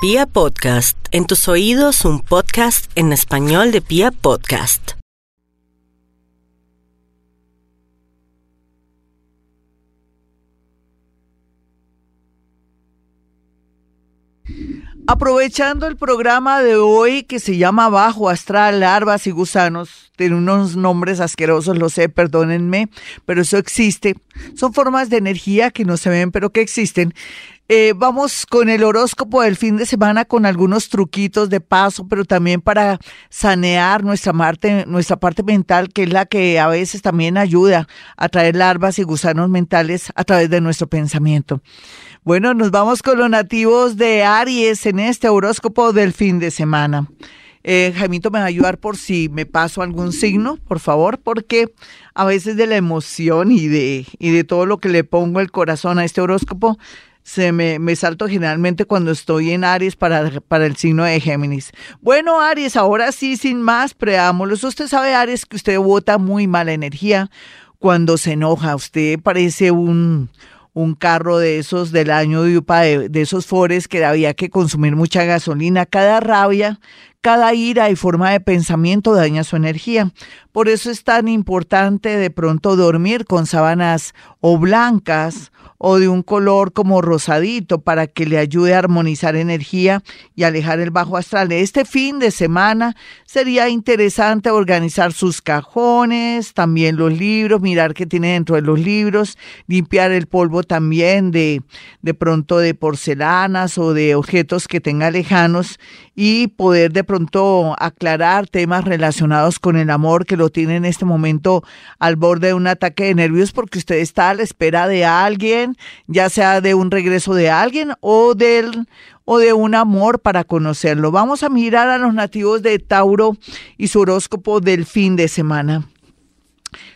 Pia Podcast, en tus oídos un podcast en español de Pia Podcast. Aprovechando el programa de hoy que se llama Bajo Astral, Larvas y Gusanos, tiene unos nombres asquerosos, lo sé, perdónenme, pero eso existe. Son formas de energía que no se ven, pero que existen. Eh, vamos con el horóscopo del fin de semana con algunos truquitos de paso, pero también para sanear nuestra parte, nuestra parte mental, que es la que a veces también ayuda a traer larvas y gusanos mentales a través de nuestro pensamiento. Bueno, nos vamos con los nativos de Aries en este horóscopo del fin de semana. Eh, Jaimito me va a ayudar por si me paso algún signo, por favor, porque a veces de la emoción y de, y de todo lo que le pongo el corazón a este horóscopo, se me, me salto generalmente cuando estoy en Aries para, para el signo de Géminis. Bueno, Aries, ahora sí, sin más preámbulos. Usted sabe, Aries, que usted bota muy mala energía cuando se enoja. Usted parece un un carro de esos del año de UPA, de, esos Fores que había que consumir mucha gasolina. Cada rabia, cada ira y forma de pensamiento daña su energía. Por eso es tan importante de pronto dormir con sábanas o blancas o de un color como rosadito para que le ayude a armonizar energía y alejar el bajo astral. Este fin de semana sería interesante organizar sus cajones, también los libros, mirar qué tiene dentro de los libros, limpiar el polvo también de, de pronto de porcelanas o de objetos que tenga lejanos y poder de pronto aclarar temas relacionados con el amor que lo tiene en este momento al borde de un ataque de nervios porque usted está a la espera de alguien, ya sea de un regreso de alguien o del o de un amor para conocerlo. Vamos a mirar a los nativos de Tauro y su horóscopo del fin de semana.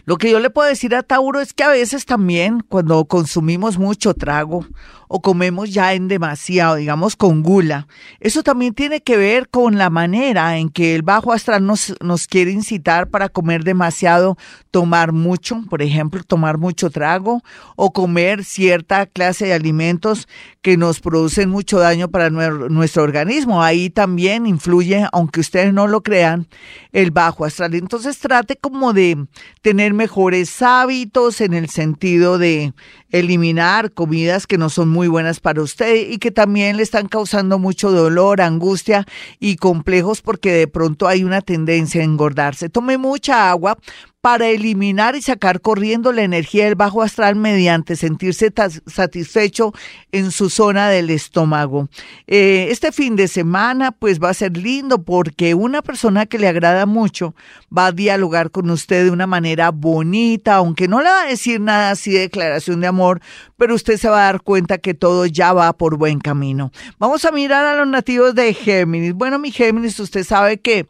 Lo que yo le puedo decir a Tauro es que a veces también cuando consumimos mucho trago o comemos ya en demasiado, digamos con gula, eso también tiene que ver con la manera en que el bajo astral nos, nos quiere incitar para comer demasiado, tomar mucho, por ejemplo, tomar mucho trago o comer cierta clase de alimentos que nos producen mucho daño para nuestro organismo. Ahí también influye, aunque ustedes no lo crean, el bajo astral. Entonces trate como de tener mejores hábitos en el sentido de eliminar comidas que no son muy buenas para usted y que también le están causando mucho dolor, angustia y complejos porque de pronto hay una tendencia a engordarse. Tome mucha agua para eliminar y sacar corriendo la energía del bajo astral mediante sentirse satisfecho en su zona del estómago. Eh, este fin de semana pues va a ser lindo porque una persona que le agrada mucho va a dialogar con usted de una manera bonita, aunque no le va a decir nada así de declaración de amor, pero usted se va a dar cuenta que todo ya va por buen camino. Vamos a mirar a los nativos de Géminis. Bueno, mi Géminis, usted sabe que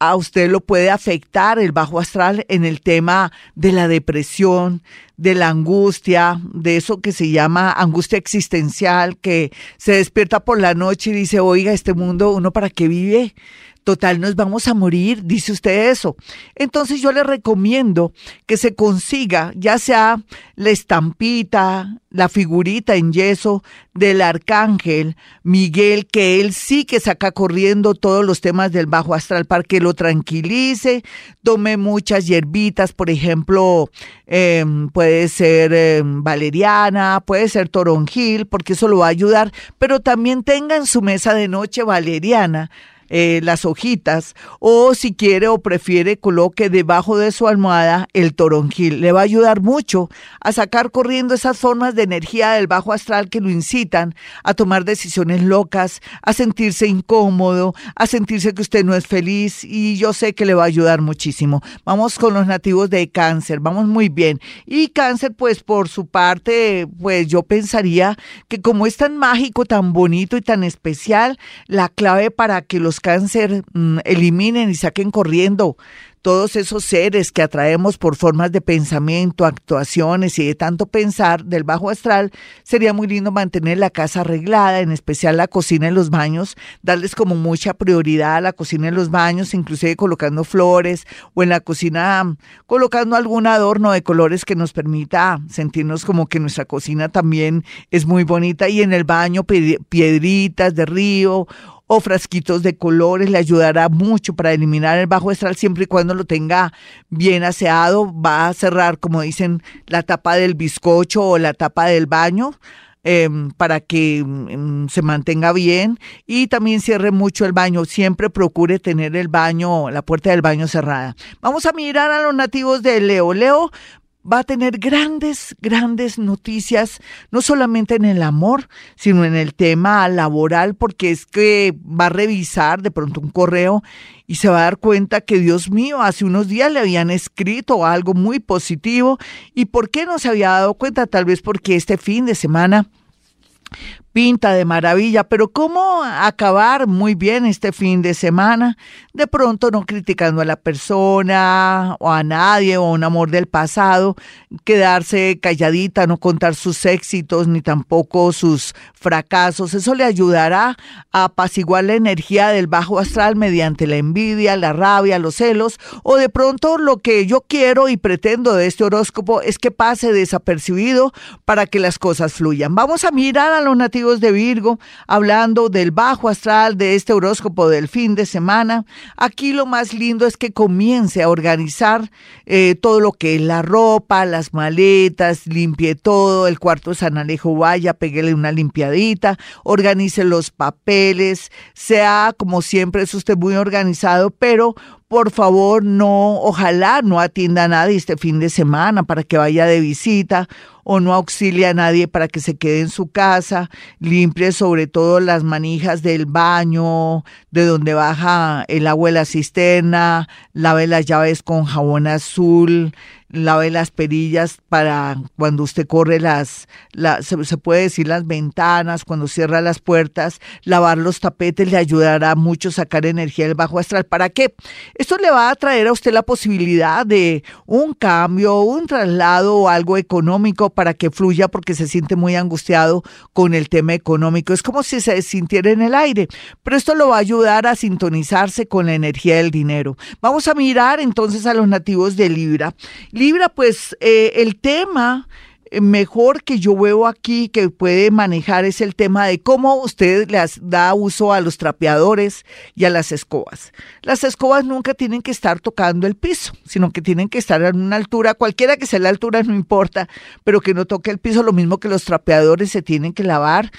a usted lo puede afectar el bajo astral en el tema de la depresión, de la angustia, de eso que se llama angustia existencial, que se despierta por la noche y dice, oiga, este mundo, ¿uno para qué vive? Total, nos vamos a morir, dice usted eso. Entonces yo le recomiendo que se consiga ya sea la estampita, la figurita en yeso del arcángel Miguel, que él sí que saca corriendo todos los temas del bajo astral para que lo tranquilice, tome muchas hierbitas, por ejemplo, em, puede ser em, valeriana, puede ser toronjil, porque eso lo va a ayudar, pero también tenga en su mesa de noche valeriana eh, las hojitas o si quiere o prefiere coloque debajo de su almohada el toronjil. Le va a ayudar mucho a sacar corriendo esas formas de energía del bajo astral que lo incitan a tomar decisiones locas, a sentirse incómodo, a sentirse que usted no es feliz y yo sé que le va a ayudar muchísimo. Vamos con los nativos de cáncer, vamos muy bien. Y cáncer pues por su parte pues yo pensaría que como es tan mágico, tan bonito y tan especial, la clave para que los cáncer mm, eliminen y saquen corriendo todos esos seres que atraemos por formas de pensamiento, actuaciones y de tanto pensar del bajo astral, sería muy lindo mantener la casa arreglada, en especial la cocina y los baños, darles como mucha prioridad a la cocina y los baños, inclusive colocando flores o en la cocina colocando algún adorno de colores que nos permita sentirnos como que nuestra cocina también es muy bonita y en el baño piedritas de río o frasquitos de colores le ayudará mucho para eliminar el bajo astral siempre y cuando lo tenga bien aseado. Va a cerrar, como dicen, la tapa del bizcocho o la tapa del baño. Em, para que em, se mantenga bien y también cierre mucho el baño. Siempre procure tener el baño, la puerta del baño cerrada. Vamos a mirar a los nativos de Leo. Leo va a tener grandes, grandes noticias, no solamente en el amor, sino en el tema laboral, porque es que va a revisar de pronto un correo y se va a dar cuenta que, Dios mío, hace unos días le habían escrito algo muy positivo. ¿Y por qué no se había dado cuenta? Tal vez porque este fin de semana pinta de maravilla, pero ¿cómo acabar muy bien este fin de semana? De pronto no criticando a la persona o a nadie o a un amor del pasado, quedarse calladita, no contar sus éxitos ni tampoco sus fracasos. Eso le ayudará a apaciguar la energía del bajo astral mediante la envidia, la rabia, los celos o de pronto lo que yo quiero y pretendo de este horóscopo es que pase desapercibido para que las cosas fluyan. Vamos a mirar a los nativos de Virgo, hablando del bajo astral de este horóscopo del fin de semana. Aquí lo más lindo es que comience a organizar eh, todo lo que es la ropa, las maletas, limpie todo, el cuarto San Alejo vaya, peguele una limpiadita, organice los papeles, sea como siempre es usted muy organizado, pero por favor no, ojalá no atienda a nadie este fin de semana para que vaya de visita o no auxilie a nadie para que se quede en su casa, limpie sobre todo las manijas del baño, de donde baja el agua de la cisterna, lave las llaves con jabón azul, lave las perillas para cuando usted corre las, se, puede decir las ventanas, cuando cierra las puertas, lavar los tapetes le ayudará mucho a sacar energía del bajo astral. ¿Para qué? Esto le va a traer a usted la posibilidad de un cambio, un traslado o algo económico para que fluya porque se siente muy angustiado con el tema económico. Es como si se sintiera en el aire, pero esto lo va a ayudar a sintonizarse con la energía del dinero. Vamos a mirar entonces a los nativos de Libra. Libra, pues eh, el tema eh, mejor que yo veo aquí que puede manejar es el tema de cómo usted le da uso a los trapeadores y a las escobas. Las escobas nunca tienen que estar tocando el piso, sino que tienen que estar en una altura, cualquiera que sea la altura, no importa, pero que no toque el piso, lo mismo que los trapeadores se tienen que lavar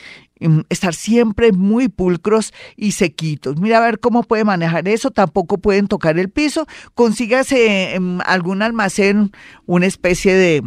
estar siempre muy pulcros y sequitos. Mira a ver cómo puede manejar eso, tampoco pueden tocar el piso. Consígase en algún almacén una especie de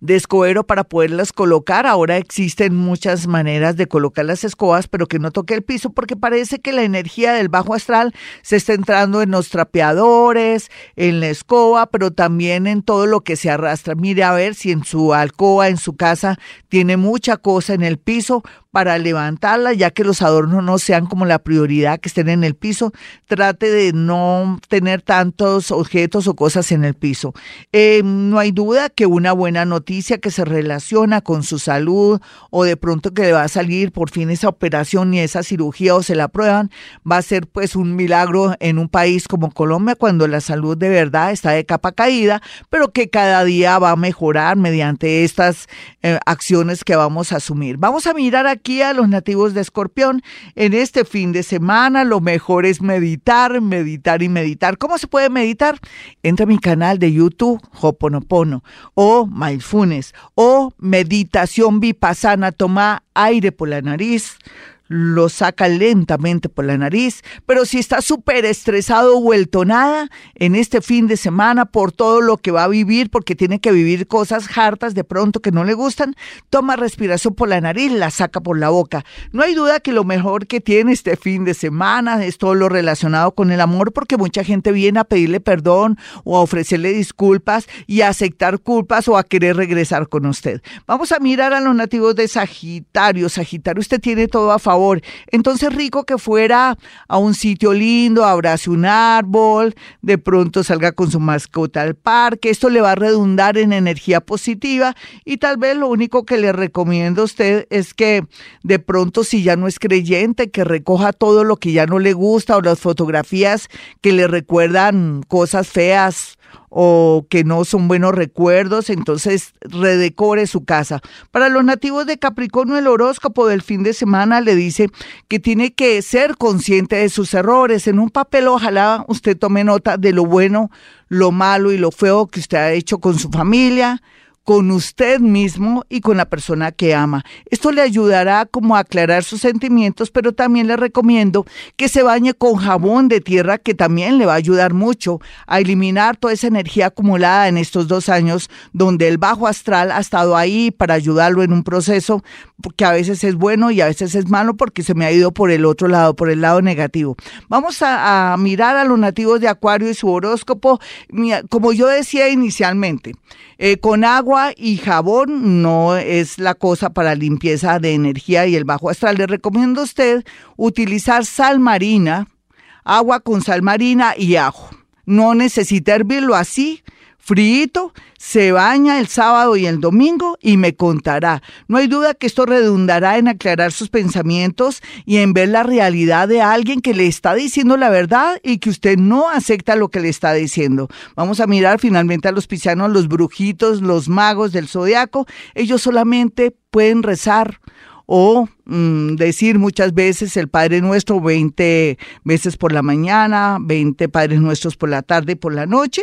de escobero para poderlas colocar. Ahora existen muchas maneras de colocar las escobas, pero que no toque el piso porque parece que la energía del bajo astral se está entrando en los trapeadores, en la escoba, pero también en todo lo que se arrastra. Mire a ver si en su alcoba, en su casa, tiene mucha cosa en el piso para levantarla, ya que los adornos no sean como la prioridad que estén en el piso. Trate de no tener tantos objetos o cosas en el piso. Eh, no hay duda que una buena noticia que se relaciona con su salud o de pronto que le va a salir por fin esa operación y esa cirugía o se la prueban, va a ser pues un milagro en un país como Colombia cuando la salud de verdad está de capa caída, pero que cada día va a mejorar mediante estas eh, acciones que vamos a asumir. Vamos a mirar aquí a los nativos de Escorpión. En este fin de semana lo mejor es meditar, meditar y meditar. ¿Cómo se puede meditar? Entra a mi canal de YouTube, Hoponopono, o Mindfulness, o Meditación Vipassana, toma aire por la nariz lo saca lentamente por la nariz, pero si está súper estresado, vuelto nada en este fin de semana por todo lo que va a vivir, porque tiene que vivir cosas hartas de pronto que no le gustan, toma respiración por la nariz, la saca por la boca. No hay duda que lo mejor que tiene este fin de semana es todo lo relacionado con el amor, porque mucha gente viene a pedirle perdón o a ofrecerle disculpas y a aceptar culpas o a querer regresar con usted. Vamos a mirar a los nativos de Sagitario. Sagitario, usted tiene todo a favor Entonces rico que fuera a un sitio lindo, abrace un árbol, de pronto salga con su mascota al parque. Esto le va a redundar en energía positiva y tal vez lo único que le recomiendo a usted es que de pronto si ya no es creyente, que recoja todo lo que ya no le gusta o las fotografías que le recuerdan cosas feas o que no son buenos recuerdos, entonces redecore su casa. Para los nativos de Capricornio, el horóscopo del fin de semana le dice que tiene que ser consciente de sus errores. En un papel ojalá usted tome nota de lo bueno, lo malo y lo feo que usted ha hecho con su familia, con usted mismo y con la persona que ama. Esto le ayudará como a aclarar sus sentimientos, pero también le recomiendo que se bañe con jabón de tierra que también le va a ayudar mucho a eliminar toda esa energía acumulada en estos dos años donde el bajo astral ha estado ahí para ayudarlo en un proceso que a veces es bueno y a veces es malo porque se me ha ido por el otro lado, por el lado negativo. Vamos a, mirar a los nativos de Acuario y su horóscopo, como yo decía inicialmente. Eh, con agua y jabón no es la cosa para limpieza de energía y el bajo astral. Le recomiendo a usted utilizar sal marina, agua con sal marina y ajo. No necesita hervirlo así, frito, se baña el sábado y el domingo y me contará. No hay duda que esto redundará en aclarar sus pensamientos y en ver la realidad de alguien que le está diciendo la verdad y que usted no acepta lo que le está diciendo. Vamos a mirar finalmente a los piscianos, los brujitos, los magos del zodiaco. Ellos solamente pueden rezar o mm, decir muchas veces el Padre Nuestro 20 veces por la mañana, 20 Padres Nuestros por la tarde y por la noche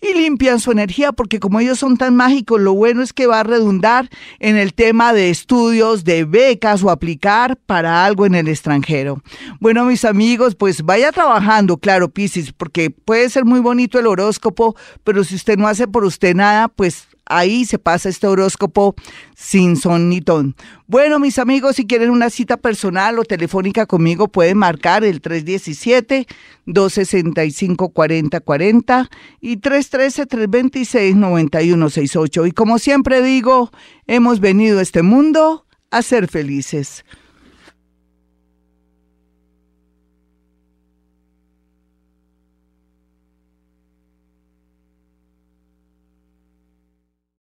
y limpian su energía porque como ellos son tan mágicos, lo bueno es que va a redundar en el tema de estudios, de becas o aplicar para algo en el extranjero. Bueno, mis amigos, pues vaya trabajando, claro, Piscis, porque puede ser muy bonito el horóscopo, pero si usted no hace por usted nada, pues ahí se pasa este horóscopo sin son ni ton. Bueno, mis amigos, si quieren una cita personal o telefónica conmigo, pueden marcar el 317-265-4040 y 313-326-9168. Y como siempre digo, hemos venido a este mundo a ser felices.